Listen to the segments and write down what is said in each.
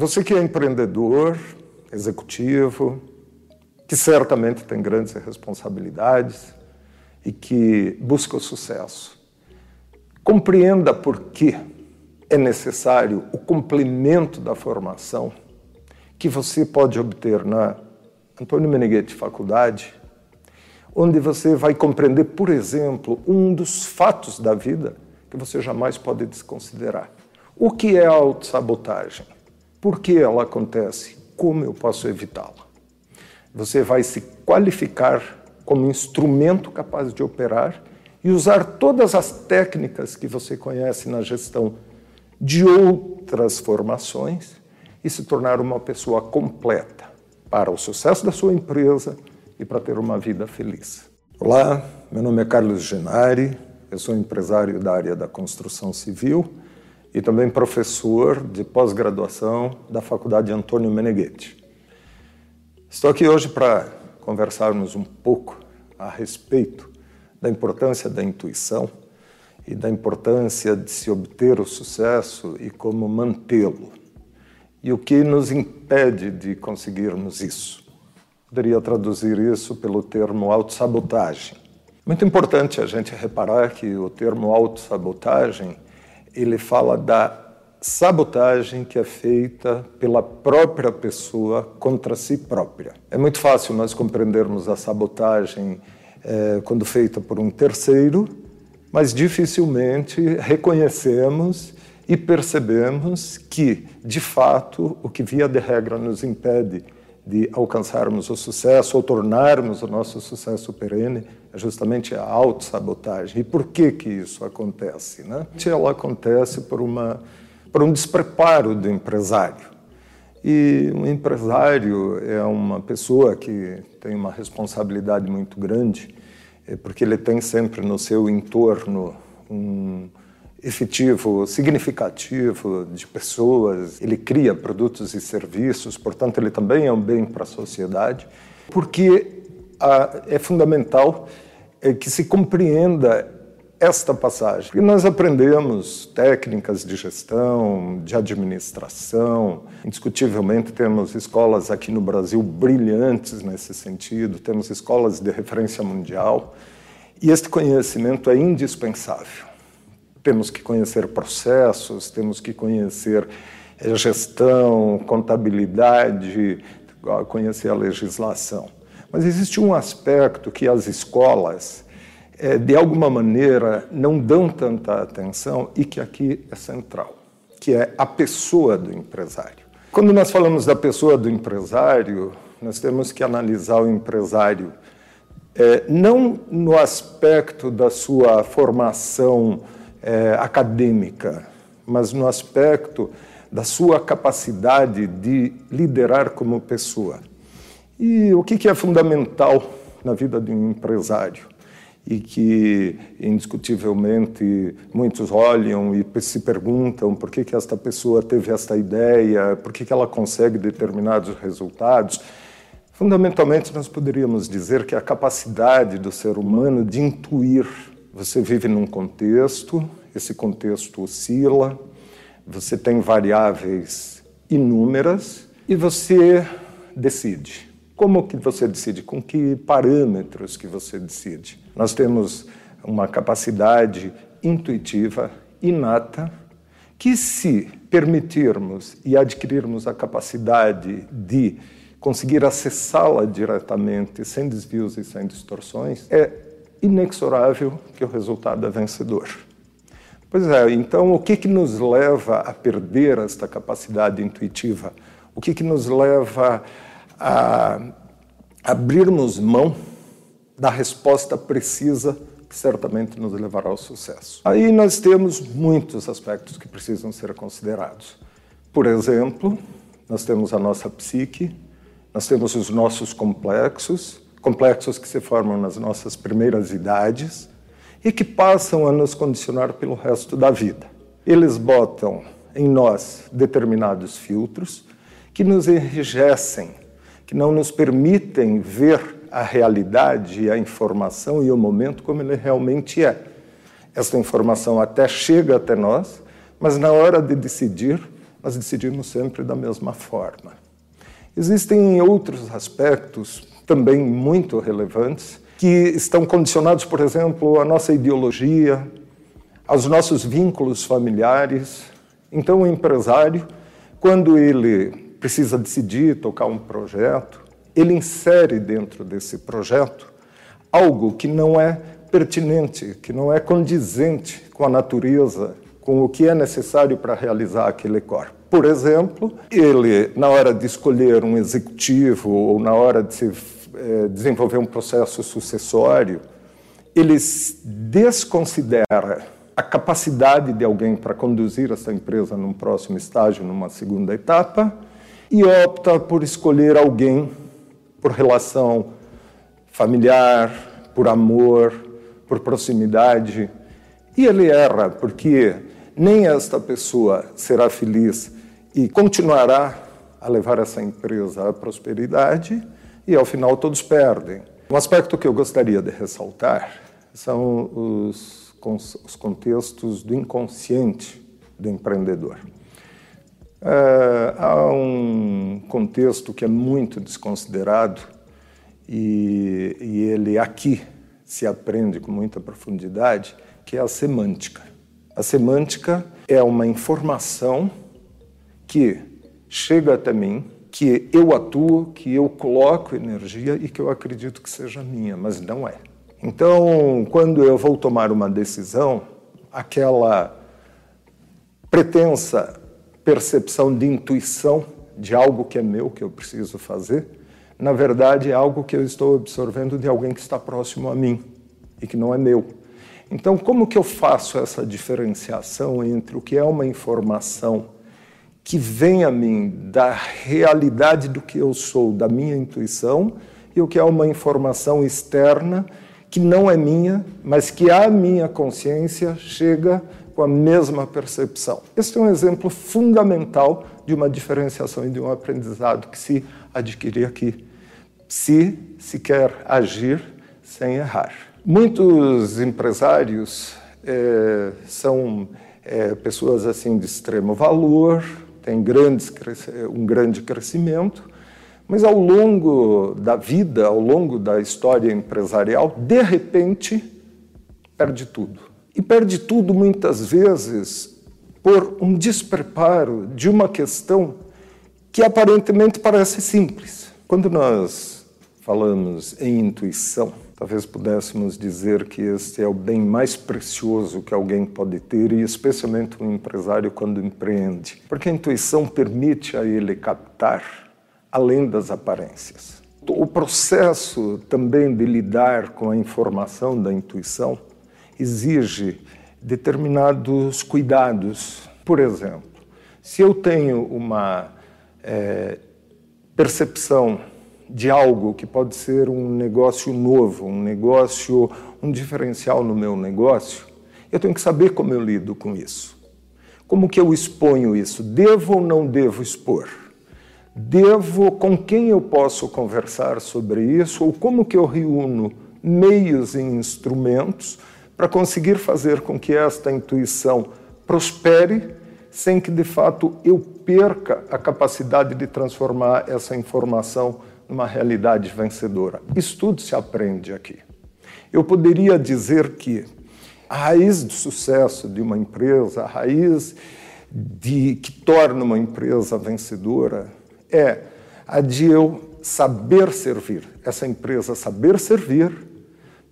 Você que é empreendedor, executivo, que certamente tem grandes responsabilidades e que busca o sucesso, compreenda por que é necessário o complemento da formação que você pode obter na Antônio Meneghetti Faculdade, onde você vai compreender, por exemplo, um dos fatos da vida que você jamais pode desconsiderar. O que é a autossabotagem? Por que ela acontece? Como eu posso evitá-la? Você vai se qualificar como instrumento capaz de operar e usar todas as técnicas que você conhece na gestão de outras formações e se tornar uma pessoa completa para o sucesso da sua empresa e para ter uma vida feliz. Olá, meu nome é Carlos Genari, eu sou empresário da área da construção civil e também professor de pós-graduação da Faculdade Antônio Meneghetti. Estou aqui hoje para conversarmos um pouco a respeito da importância da intuição e da importância de se obter o sucesso e como mantê-lo. E o que nos impede de conseguirmos isso? Poderia traduzir isso pelo termo autossabotagem. Muito importante a gente reparar que o termo autossabotagem, ele fala da sabotagem que é feita pela própria pessoa contra si própria. É muito fácil nós compreendermos a sabotagem é, quando feita por um terceiro, mas dificilmente reconhecemos e percebemos que, de fato, o que via de regra nos impede de alcançarmos o sucesso ou tornarmos o nosso sucesso perene é justamente a autossabotagem. E por que que isso acontece? Né? Ela acontece por, uma, por um despreparo do empresário. E um empresário é uma pessoa que tem uma responsabilidade muito grande, é porque ele tem sempre no seu entorno um efetivo, significativo de pessoas, ele cria produtos e serviços, portanto, ele também é um bem para a sociedade, porque a, é fundamental é, que se compreenda esta passagem. Porque nós aprendemos técnicas de gestão, de administração, indiscutivelmente temos escolas aqui no Brasil brilhantes nesse sentido, temos escolas de referência mundial, e este conhecimento é indispensável. Temos que conhecer processos, temos que conhecer eh, gestão, contabilidade, conhecer a legislação. Mas existe um aspecto que as escolas, eh, de alguma maneira, não dão tanta atenção e que aqui é central, que é a pessoa do empresário. Quando nós falamos da pessoa do empresário, nós temos que analisar o empresário é, não no aspecto da sua formação é, acadêmica, mas no aspecto da sua capacidade de liderar como pessoa. E o que é fundamental na vida de um empresário? E que, indiscutivelmente, muitos olham e se perguntam por que, que esta pessoa teve esta ideia, por que, que ela consegue determinados resultados. Fundamentalmente, nós poderíamos dizer que a capacidade do ser humano de intuir. Você vive num contexto, esse contexto oscila, você tem variáveis inúmeras e você decide. Como que você decide? Com que parâmetros que você decide? Nós temos uma capacidade intuitiva, inata, que se permitirmos e adquirirmos a capacidade de conseguir acessá-la diretamente, sem desvios e sem distorções, é inexorável que o resultado é vencedor. Pois é, então o que, que nos leva a perder esta capacidade intuitiva? O que, que nos leva abrirmos mão da resposta precisa que certamente nos levará ao sucesso? Aí nós temos muitos aspectos que precisam ser considerados. Por exemplo, nós temos a nossa psique, nós temos os nossos complexos, complexos que se formam nas nossas primeiras idades, e que passam a nos condicionar pelo resto da vida. Eles botam em nós determinados filtros que nos enrijecem, que não nos permitem ver a realidade, a informação e o momento como ele realmente é. Essa informação até chega até nós, mas na hora de decidir, mas decidimos sempre da mesma forma. Existem outros aspectos também muito relevantes que estão condicionados, por exemplo, à nossa ideologia, aos nossos vínculos familiares. Então, o empresário, quando ele precisa decidir tocar um projeto, ele insere dentro desse projeto algo que não é pertinente, que não é condizente com a natureza, com o que é necessário para realizar aquele corpo. Por exemplo, ele, na hora de escolher um executivo ou na hora de se, eh, desenvolver um processo sucessório, ele desconsidera a capacidade de alguém para conduzir essa empresa num próximo estágio, numa segunda etapa, e opta por escolher alguém por relação familiar, por amor, por proximidade. E ele erra, porque nem esta pessoa será feliz e continuará a levar essa empresa à prosperidade, e ao final todos perdem. Um aspecto que eu gostaria de ressaltar são os os contextos do inconsciente do empreendedor. É, há um contexto que é muito desconsiderado e, e ele aqui se aprende com muita profundidade, que é a semântica. A semântica é uma informação que chega até mim, que eu atuo, que eu coloco energia e que eu acredito que seja minha, mas não é. Então, quando eu vou tomar uma decisão, aquela pretensa percepção de intuição de algo que é meu, que eu preciso fazer, na verdade é algo que eu estou absorvendo de alguém que está próximo a mim e que não é meu. Então, como que eu faço essa diferenciação entre o que é uma informação que vem a mim da realidade do que eu sou, da minha intuição, e o que é uma informação externa que não é minha, mas que a minha consciência chega com a mesma percepção. Este é um exemplo fundamental de uma diferenciação e de um aprendizado que se adquire aqui, se se quer agir sem errar. Muitos empresários é, são é, pessoas assim de extremo valor, têm grandes, um grande crescimento, mas ao longo da vida, ao longo da história empresarial, de repente, perde tudo. E perde tudo muitas vezes por um despreparo de uma questão que aparentemente parece simples. Quando nós falamos em intuição, talvez pudéssemos dizer que este é o bem mais precioso que alguém pode ter, e especialmente um empresário quando empreende, porque a intuição permite a ele captar além das aparências. O processo também de lidar com a informação da intuição exige determinados cuidados. Por exemplo, se eu tenho uma é, percepção de algo que pode ser um negócio novo, um negócio, um diferencial no meu negócio, eu tenho que saber como eu lido com isso. Como que eu exponho isso? Devo ou não devo expor? devo, com quem eu posso conversar sobre isso, ou como que eu reúno meios e instrumentos para conseguir fazer com que esta intuição prospere, sem que de fato eu perca a capacidade de transformar essa informação numa realidade vencedora. Isso tudo se aprende aqui. Eu poderia dizer que a raiz do sucesso de uma empresa, a raiz de que torna uma empresa vencedora, é a de eu saber servir, essa empresa saber servir,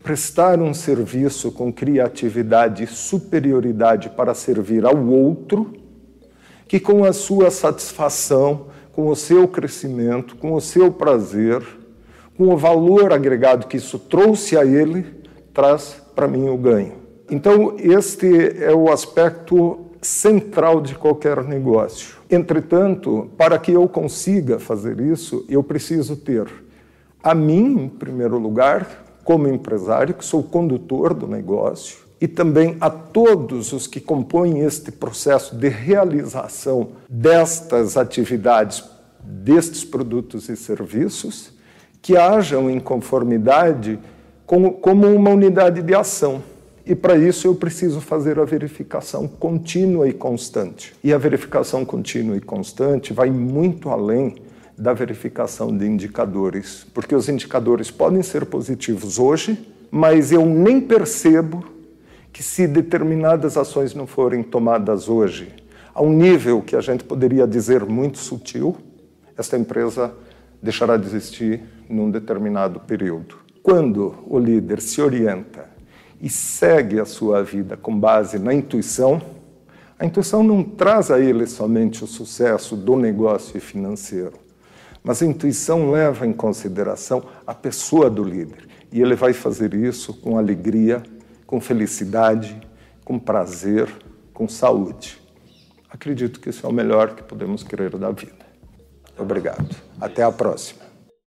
prestar um serviço com criatividade e superioridade para servir ao outro, que com a sua satisfação, com o seu crescimento, com o seu prazer, com o valor agregado que isso trouxe a ele, traz para mim o ganho. Então, este é o aspecto central de qualquer negócio. Entretanto, para que eu consiga fazer isso, eu preciso ter a mim, em primeiro lugar, como empresário, que sou condutor do negócio, e também a todos os que compõem este processo de realização destas atividades, destes produtos e serviços, que hajam em conformidade com, como uma unidade de ação. E para isso eu preciso fazer a verificação contínua e constante. E a verificação contínua e constante vai muito além da verificação de indicadores, porque os indicadores podem ser positivos hoje, mas eu nem percebo que se determinadas ações não forem tomadas hoje, a um nível que a gente poderia dizer muito sutil, esta empresa deixará de existir num determinado período. Quando o líder se orienta e segue a sua vida com base na intuição, a intuição não traz a ele somente o sucesso do negócio financeiro, mas a intuição leva em consideração a pessoa do líder. E ele vai fazer isso com alegria, com felicidade, com prazer, com saúde. Acredito que isso é o melhor que podemos querer da vida. Obrigado. Até a próxima.